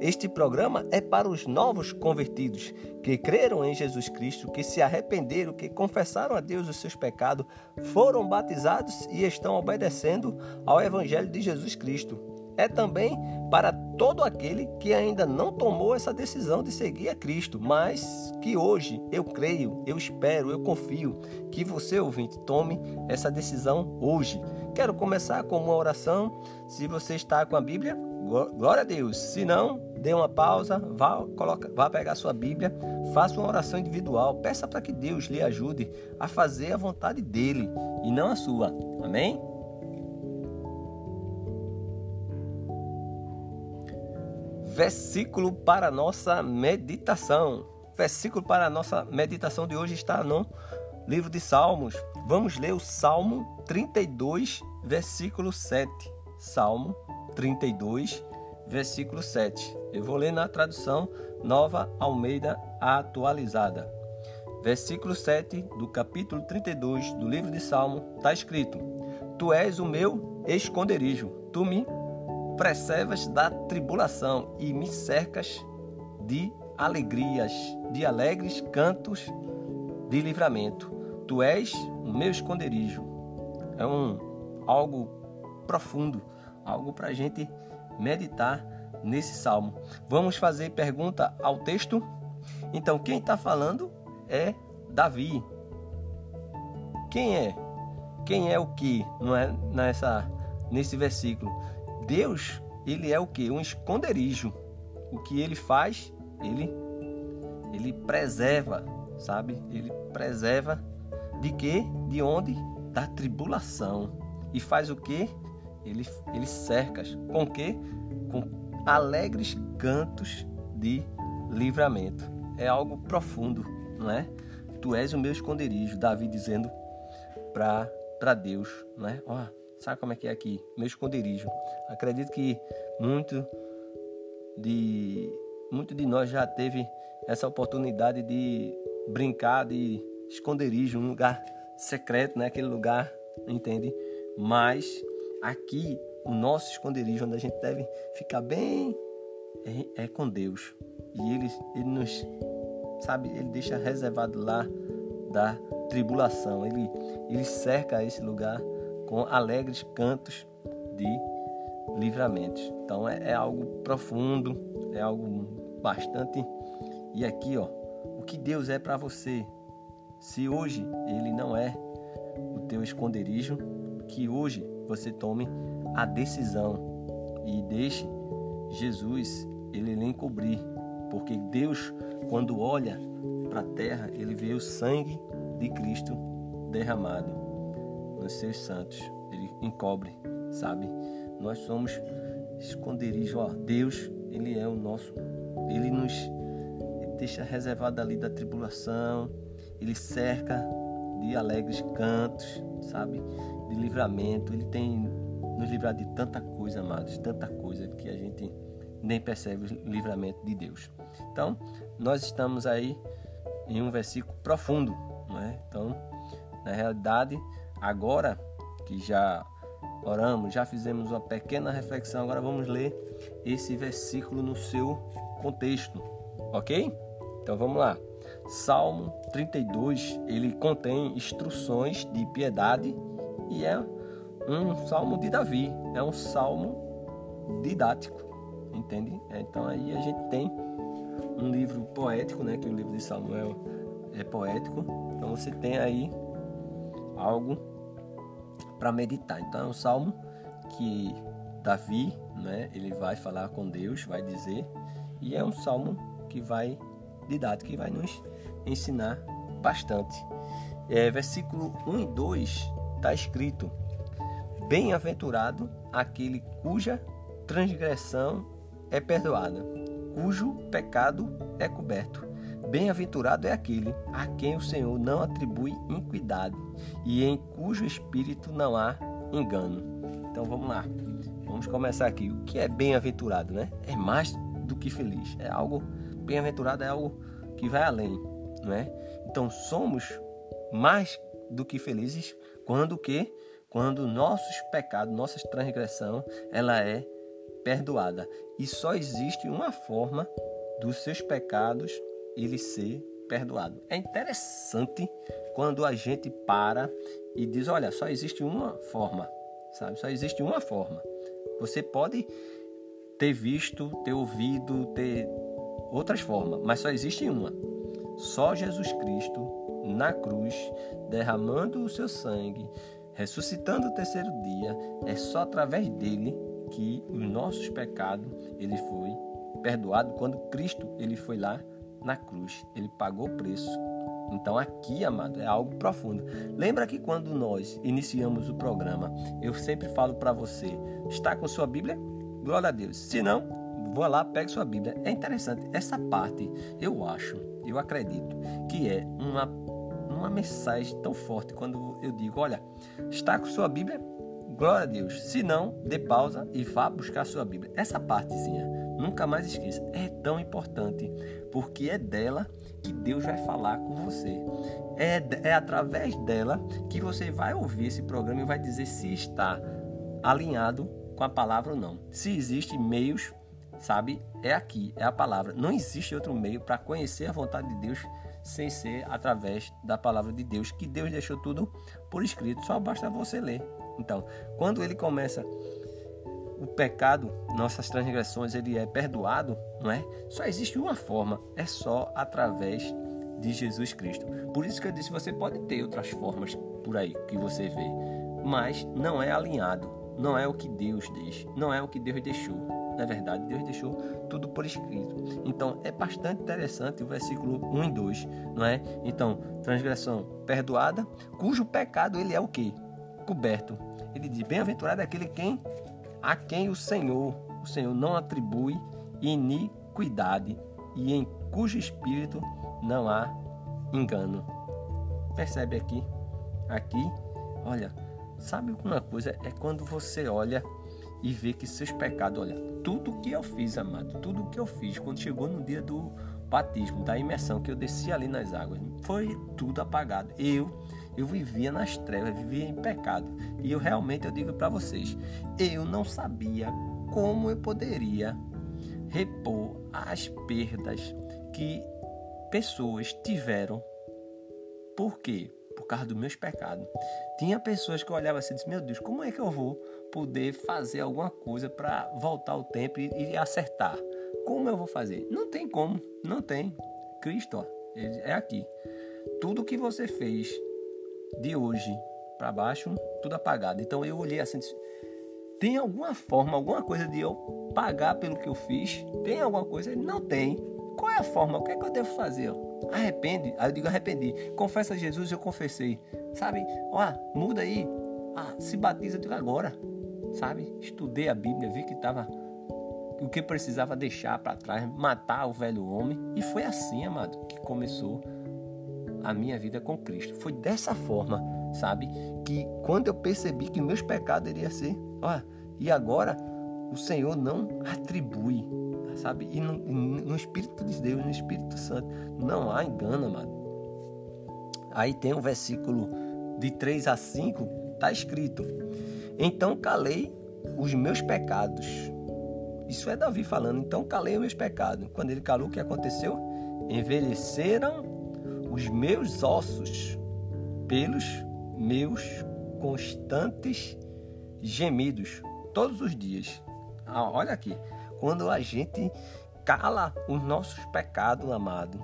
Este programa é para os novos convertidos que creram em Jesus Cristo, que se arrependeram, que confessaram a Deus os seus pecados, foram batizados e estão obedecendo ao Evangelho de Jesus Cristo. É também para todo aquele que ainda não tomou essa decisão de seguir a Cristo, mas que hoje eu creio, eu espero, eu confio que você, ouvinte, tome essa decisão hoje. Quero começar com uma oração. Se você está com a Bíblia, glória a Deus. Se não, dê uma pausa, vá, coloca, vá pegar sua Bíblia, faça uma oração individual, peça para que Deus lhe ajude a fazer a vontade dele e não a sua. Amém? Versículo para nossa meditação. Versículo para nossa meditação de hoje está no livro de Salmos. Vamos ler o Salmo 32, versículo 7. Salmo 32, versículo 7. Eu vou ler na tradução Nova Almeida Atualizada. Versículo 7 do capítulo 32 do livro de Salmo está escrito: Tu és o meu esconderijo, tu me preservas da tribulação e me cercas de alegrias, de alegres cantos de livramento. Tu és o meu esconderijo. É um algo profundo, algo para a gente meditar nesse salmo. Vamos fazer pergunta ao texto? Então, quem está falando é Davi. Quem é? Quem é o que? Não é nessa nesse versículo. Deus, ele é o que? Um esconderijo. O que ele faz, ele ele preserva, sabe? Ele preserva de quê? De onde? Da tribulação. E faz o que? Ele, ele cerca. Com quê? Alegres cantos de livramento. É algo profundo, não é? Tu és o meu esconderijo, Davi dizendo para Deus, não é? Ó, sabe como é que é aqui? Meu esconderijo. Acredito que muito de muito de nós já teve essa oportunidade de brincar de esconderijo, um lugar secreto, né? Aquele lugar, entende? Mas aqui o nosso esconderijo, onde a gente deve ficar bem, é, é com Deus. E ele, ele nos, sabe, ele deixa reservado lá da tribulação. Ele, ele cerca esse lugar com alegres cantos de livramentos. Então é, é algo profundo, é algo bastante. E aqui, ó, o que Deus é para você. Se hoje Ele não é o teu esconderijo, que hoje você tome a decisão e deixe Jesus ele lhe encobrir, porque Deus quando olha para a terra, ele vê o sangue de Cristo derramado nos seus santos. Ele encobre, sabe? Nós somos esconderijo, ó. Deus, ele é o nosso, ele nos deixa reservado ali da tribulação, ele cerca de alegres cantos, sabe? De livramento, ele tem nos livrar de tanta coisa, amados, tanta coisa que a gente nem percebe o livramento de Deus. Então, nós estamos aí em um versículo profundo, não é? Então, na realidade, agora que já oramos, já fizemos uma pequena reflexão, agora vamos ler esse versículo no seu contexto, ok? Então vamos lá. Salmo 32, ele contém instruções de piedade e é um salmo de Davi, é um salmo didático, entende? Então aí a gente tem um livro poético, né? Que o livro de Samuel é poético. Então você tem aí algo para meditar. Então é um salmo que Davi, né? Ele vai falar com Deus, vai dizer, e é um salmo que vai didático, que vai nos ensinar bastante. É, versículo 1 e 2 está escrito: Bem-aventurado aquele cuja transgressão é perdoada, cujo pecado é coberto. Bem-aventurado é aquele a quem o Senhor não atribui iniquidade e em cujo espírito não há engano. Então vamos lá. Vamos começar aqui. O que é bem-aventurado, né? É mais do que feliz. É algo bem-aventurado é algo que vai além, não é? Então somos mais do que felizes quando que quando nossos pecados, nossa transgressão, ela é perdoada. E só existe uma forma dos seus pecados ele ser perdoado. É interessante quando a gente para e diz, olha, só existe uma forma, sabe? Só existe uma forma. Você pode ter visto, ter ouvido, ter outras formas, mas só existe uma. Só Jesus Cristo na cruz, derramando o seu sangue, ressuscitando o terceiro dia, é só através dele que os nossos pecados ele foi perdoado quando Cristo ele foi lá na cruz, ele pagou o preço. Então aqui, amado, é algo profundo. Lembra que quando nós iniciamos o programa, eu sempre falo para você, está com sua Bíblia? Glória a Deus. Se não, vou lá, pegue sua Bíblia. É interessante, essa parte, eu acho, eu acredito que é uma uma mensagem tão forte quando eu digo, olha, está com sua Bíblia? Glória a Deus. Se não, dê pausa e vá buscar sua Bíblia. Essa partezinha, nunca mais esqueça, é tão importante, porque é dela que Deus vai falar com você. É, é através dela que você vai ouvir esse programa e vai dizer se está alinhado com a palavra ou não. Se existem meios, sabe, é aqui, é a palavra. Não existe outro meio para conhecer a vontade de Deus sem ser através da palavra de Deus, que Deus deixou tudo por escrito, só basta você ler. Então, quando ele começa o pecado, nossas transgressões, ele é perdoado, não é? Só existe uma forma, é só através de Jesus Cristo. Por isso que eu disse, você pode ter outras formas por aí que você vê, mas não é alinhado, não é o que Deus diz, não é o que Deus deixou. Na verdade, Deus deixou tudo por escrito. Então, é bastante interessante o versículo 1 e 2, não é? Então, transgressão perdoada, cujo pecado ele é o quê? Coberto. Ele diz: Bem-aventurado é aquele quem a quem o Senhor, o Senhor não atribui iniquidade e em cujo espírito não há engano. Percebe aqui? Aqui, olha, sabe uma coisa? É quando você olha e vê que seus pecados, olha, tudo que eu fiz, amado, tudo que eu fiz quando chegou no dia do batismo, da imersão, que eu desci ali nas águas, foi tudo apagado. Eu eu vivia nas trevas, vivia em pecado. E eu realmente eu digo para vocês, eu não sabia como eu poderia repor as perdas que pessoas tiveram. Por quê? Por causa dos meus pecados. Tinha pessoas que olhavam assim e diziam, meu Deus, como é que eu vou poder fazer alguma coisa para voltar o tempo e, e, acertar. Como eu vou fazer? Não tem como, não tem. Cristo, ó, é aqui. Tudo que você fez de hoje para baixo, tudo apagado. Então eu olhei assim, disse, tem alguma forma, alguma coisa de eu pagar pelo que eu fiz? Tem alguma coisa? Não tem. Qual é a forma? O que é que eu devo fazer? Arrepende? Aí eu digo arrependi. Confessa a Jesus, eu confessei. Sabe? Ó, muda aí. Ah, se batiza, eu digo agora sabe? Estudei a Bíblia, vi que estava o que precisava deixar para trás, matar o velho homem, e foi assim, amado, que começou a minha vida com Cristo. Foi dessa forma, sabe? Que quando eu percebi que meus pecados iriam ser, ó, e agora o Senhor não atribui, sabe? E no, no Espírito de Deus, no Espírito Santo, não há engano, amado. Aí tem um versículo de 3 a 5, tá escrito: então calei os meus pecados. Isso é Davi falando. Então calei os meus pecados. Quando ele calou, o que aconteceu? Envelheceram os meus ossos pelos meus constantes gemidos todos os dias. Ah, olha aqui, quando a gente cala os nossos pecados, amado,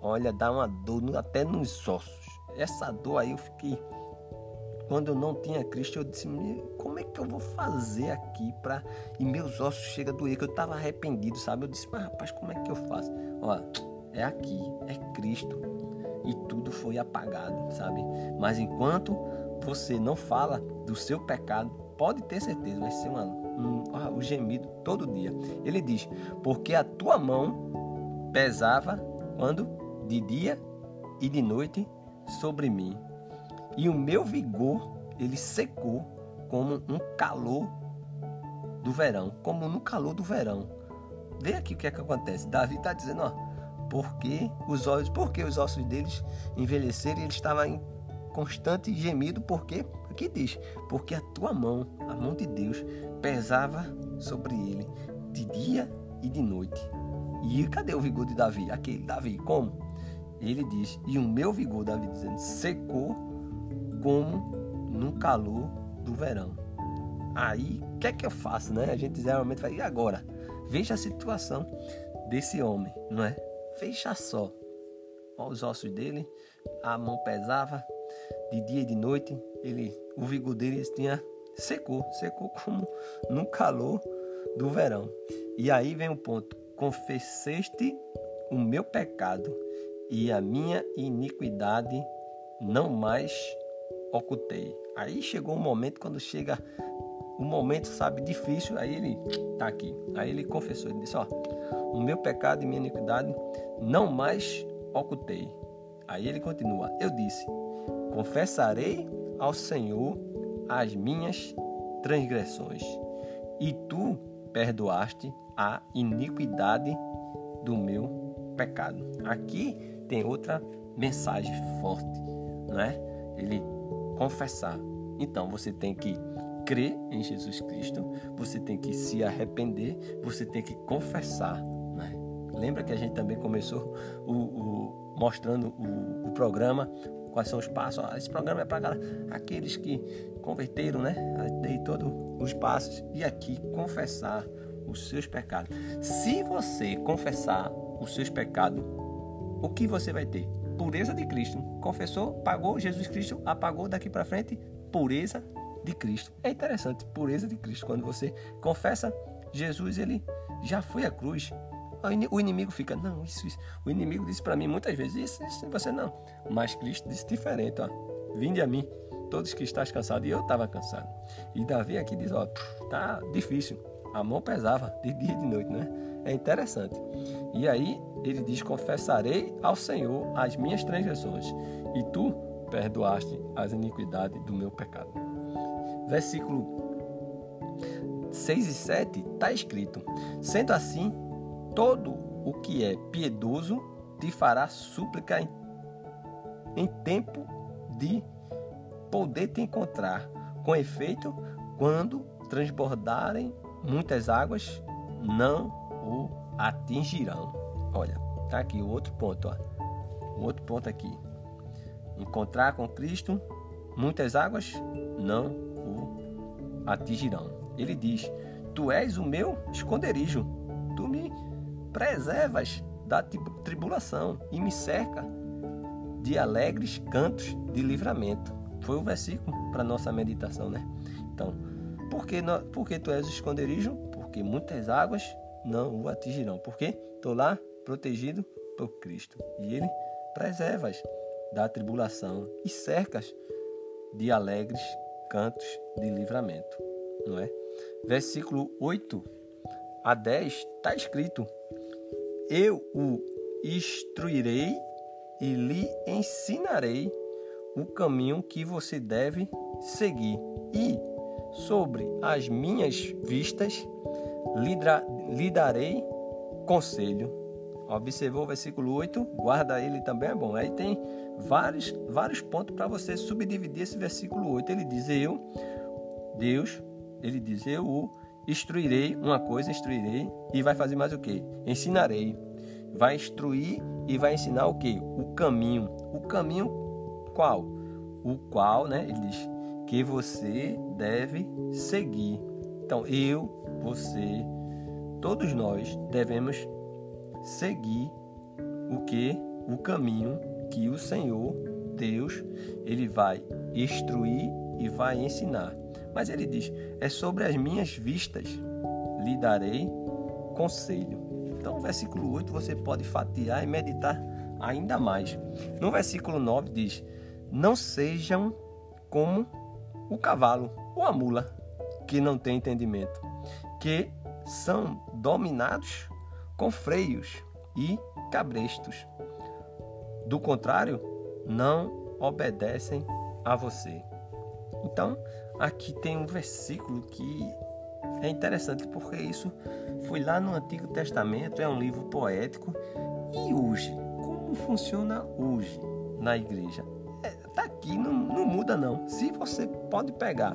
olha, dá uma dor até nos ossos. Essa dor aí eu fiquei quando eu não tinha Cristo, eu disse: como é que eu vou fazer aqui para. E meus ossos chegam a doer, que eu estava arrependido, sabe? Eu disse: mas rapaz, como é que eu faço? Olha, é aqui, é Cristo. E tudo foi apagado, sabe? Mas enquanto você não fala do seu pecado, pode ter certeza, vai ser uma, um, ah, o gemido todo dia. Ele diz: porque a tua mão pesava quando de dia e de noite sobre mim. E o meu vigor ele secou como um calor do verão, como no calor do verão. Vê aqui o que é que acontece. Davi está dizendo, ó, porque os olhos, porque os ossos deles envelheceram e ele estava em constante gemido, porque aqui diz, porque a tua mão, a mão de Deus, pesava sobre ele de dia e de noite. E cadê o vigor de Davi? Aquele Davi, como? Ele diz, e o meu vigor, Davi dizendo, secou como no calor do verão. Aí, o que é que eu faço, né? A gente geralmente fala, e agora? Veja a situação desse homem, não é? Veja só. Olha os ossos dele, a mão pesava de dia e de noite, ele, o vigor dele tinha secou, secou como no calor do verão. E aí vem o ponto: confesseste o meu pecado e a minha iniquidade não mais ocultei. Aí chegou um momento quando chega um momento, sabe, difícil, aí ele tá aqui. Aí ele confessou, ele disse, ó, o meu pecado e minha iniquidade não mais ocultei. Aí ele continua, eu disse, confessarei ao Senhor as minhas transgressões, e tu perdoaste a iniquidade do meu pecado. Aqui tem outra mensagem forte, não é? Ele confessar. Então você tem que crer em Jesus Cristo, você tem que se arrepender, você tem que confessar. Né? Lembra que a gente também começou o, o mostrando o, o, programa, quais são os passos? Ah, esse programa é para aqueles que converteram, né? Dei todos os passos e aqui confessar os seus pecados. Se você confessar os seus pecados, o que você vai ter? Pureza de Cristo. Confessou, pagou, Jesus Cristo apagou daqui para frente, pureza de Cristo. É interessante, pureza de Cristo. Quando você confessa, Jesus ele já foi à cruz. O inimigo fica, não, isso, isso. O inimigo disse para mim muitas vezes, isso, isso, você não. Mas Cristo disse diferente, ó. Vinde a mim, todos que estás cansados. E eu estava cansado. E Davi aqui diz, ó, tá difícil. A mão pesava de dia e de noite, né? É interessante. E aí ele diz: Confessarei ao Senhor as minhas transgressões, e tu perdoaste as iniquidades do meu pecado. Versículo 6 e 7 está escrito: Sendo assim, todo o que é piedoso te fará súplica em, em tempo de poder te encontrar. Com efeito, quando transbordarem muitas águas, não o atingirão. Olha, tá aqui o outro ponto, ó. O outro ponto aqui. Encontrar com Cristo, muitas águas não o atingirão. Ele diz: Tu és o meu esconderijo, tu me preservas da tribulação e me cerca de alegres cantos de livramento. Foi o versículo para nossa meditação, né? Então, por que, por que tu és o esconderijo? Porque muitas águas não o atingirão. Por quê? Estou lá protegido por Cristo. E Ele preservas da tribulação e cercas de alegres cantos de livramento. Não é? Versículo 8 a 10 está escrito: Eu o instruirei e lhe ensinarei o caminho que você deve seguir, e sobre as minhas vistas lhe darei conselho. Observou o versículo 8? Guarda ele também é bom. Aí tem vários, vários pontos para você subdividir esse versículo 8. Ele diz: Eu, Deus, ele diz: Eu o instruirei, uma coisa instruirei, e vai fazer mais o que? Ensinarei. Vai instruir e vai ensinar o que? O caminho. O caminho qual? O qual, né? Ele diz que você deve seguir. Então, eu, você, todos nós devemos seguir o que o caminho que o Senhor Deus ele vai instruir e vai ensinar. Mas ele diz: é sobre as minhas vistas lhe darei conselho. Então, no versículo 8 você pode fatiar e meditar ainda mais. No versículo 9 diz: Não sejam como o cavalo ou a mula que não tem entendimento, que são dominados com freios e cabrestos, Do contrário, não obedecem a você. Então, aqui tem um versículo que é interessante porque isso foi lá no Antigo Testamento, é um livro poético. E hoje, como funciona hoje na igreja? É, tá aqui, não, não muda não. Se você pode pegar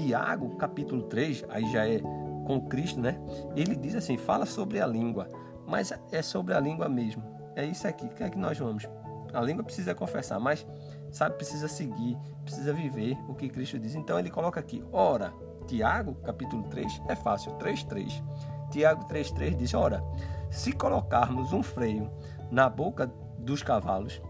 Tiago, capítulo 3, aí já é com Cristo, né? Ele diz assim: fala sobre a língua, mas é sobre a língua mesmo. É isso aqui. O que é que nós vamos? A língua precisa confessar, mas sabe, precisa seguir, precisa viver o que Cristo diz. Então ele coloca aqui: ora, Tiago, capítulo 3, é fácil, 3:3. Tiago 3:3 diz: ora, se colocarmos um freio na boca dos cavalos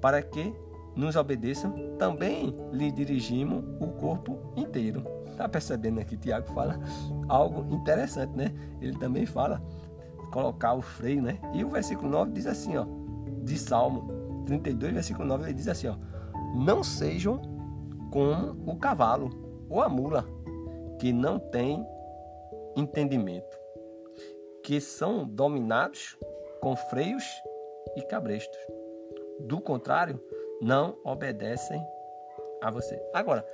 para que nos obedeçam, também lhe dirigimos o corpo inteiro. Tá percebendo aqui? Tiago fala algo interessante, né? Ele também fala colocar o freio, né? E o versículo 9 diz assim, ó, de Salmo 32, versículo 9, ele diz assim, ó: Não sejam como o cavalo ou a mula, que não tem entendimento, que são dominados com freios e cabrestos. Do contrário, não obedecem a você. Agora,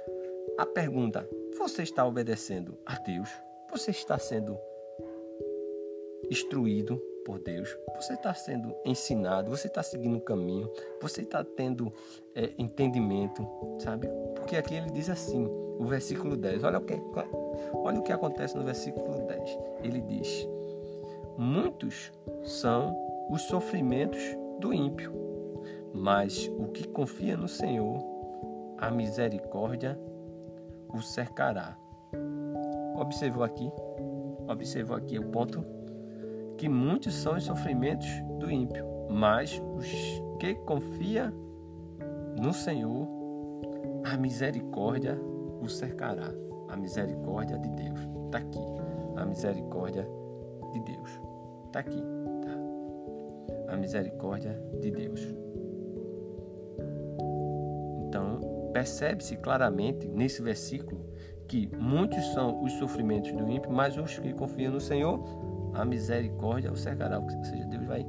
a pergunta: você está obedecendo a Deus? Você está sendo instruído por Deus? Você está sendo ensinado? Você está seguindo o caminho? Você está tendo é, entendimento? Sabe? Porque aqui ele diz assim, o versículo 10. Olha o que, olha o que acontece no versículo 10. Ele diz: Muitos são os sofrimentos do ímpio mas o que confia no Senhor, a misericórdia o cercará. Observou aqui? Observou aqui o ponto? Que muitos são os sofrimentos do ímpio, mas os que confia no Senhor, a misericórdia o cercará. A misericórdia de Deus está aqui. A misericórdia de Deus está aqui. Tá? A misericórdia de Deus. Percebe-se claramente nesse versículo que muitos são os sofrimentos do ímpio, mas os que confiam no Senhor, a misericórdia o cercará. Ou seja, Deus vai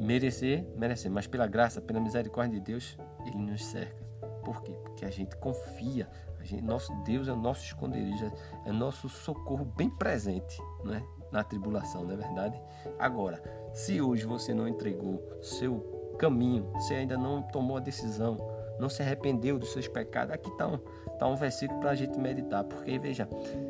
merecer, merecer, mas pela graça, pela misericórdia de Deus, Ele nos cerca. Por quê? Porque a gente confia. A gente, nosso Deus é nosso esconderijo, é nosso socorro bem presente né? na tribulação, não é verdade? Agora, se hoje você não entregou seu caminho, você ainda não tomou a decisão, não se arrependeu dos seus pecados. Aqui está um, tá um versículo para a gente meditar, porque veja,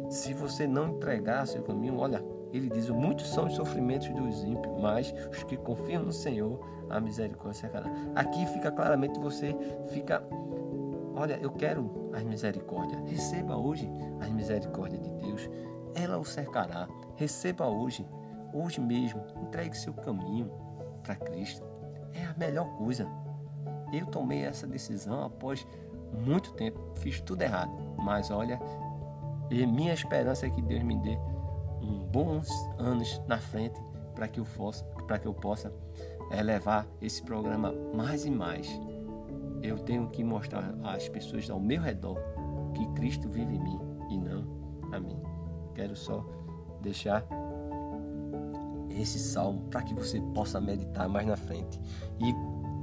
se você não entregar seu caminho, olha, ele diz: muitos são os sofrimentos dos ímpios, mas os que confiam no Senhor, a misericórdia cercará. Aqui fica claramente você fica, olha, eu quero as misericórdias. Receba hoje as misericórdias de Deus. Ela o cercará. Receba hoje, hoje mesmo. Entregue seu caminho para Cristo. É a melhor coisa. Eu tomei essa decisão após muito tempo, fiz tudo errado, mas olha, minha esperança é que Deus me dê um bons anos na frente para que eu possa, para que eu possa é, levar esse programa mais e mais. Eu tenho que mostrar às pessoas ao meu redor que Cristo vive em mim e não a mim. Quero só deixar esse salmo para que você possa meditar mais na frente. E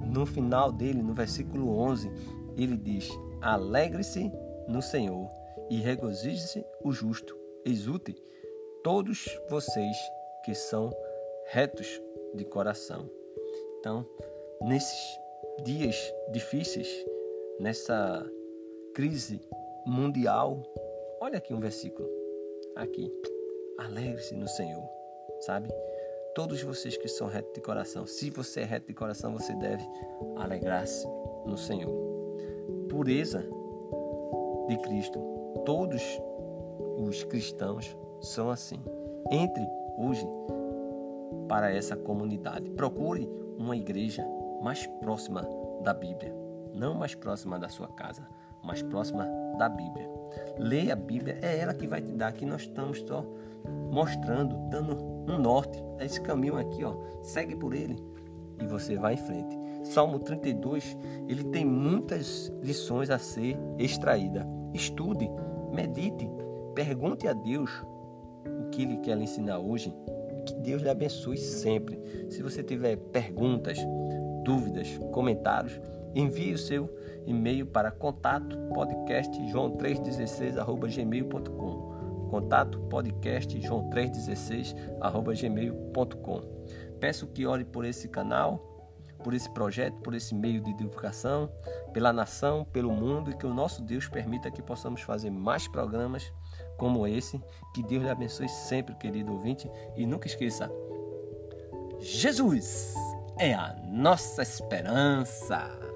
no final dele, no versículo 11, ele diz: Alegre-se no Senhor e regozije-se o justo. Exulte todos vocês que são retos de coração. Então, nesses dias difíceis, nessa crise mundial, olha aqui um versículo. Aqui. Alegre-se no Senhor, sabe? Todos vocês que são retos de coração. Se você é reto de coração, você deve alegrar-se no Senhor. Pureza de Cristo. Todos os cristãos são assim. Entre hoje para essa comunidade. Procure uma igreja mais próxima da Bíblia, não mais próxima da sua casa, mais próxima da Bíblia. Leia a Bíblia, é ela que vai te dar. Aqui nós estamos só mostrando, dando um norte. É esse caminho aqui, ó. Segue por ele e você vai em frente. Salmo 32, ele tem muitas lições a ser extraída. Estude, medite, pergunte a Deus o que ele quer lhe ensinar hoje. Que Deus lhe abençoe sempre. Se você tiver perguntas, dúvidas, comentários, envie o seu e-mail para contato podcast joão316@gmail.com. Contato podcast joão316@gmail.com. Peço que ore por esse canal por esse projeto, por esse meio de divulgação, pela nação, pelo mundo e que o nosso Deus permita que possamos fazer mais programas como esse. Que Deus lhe abençoe sempre, querido ouvinte, e nunca esqueça: Jesus é a nossa esperança.